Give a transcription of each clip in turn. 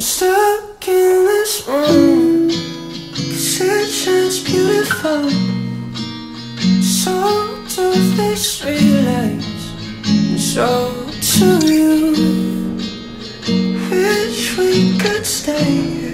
stuck in this room. Cause it shines beautiful So do they streetlights And so do you Wish we could stay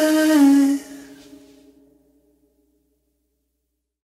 time.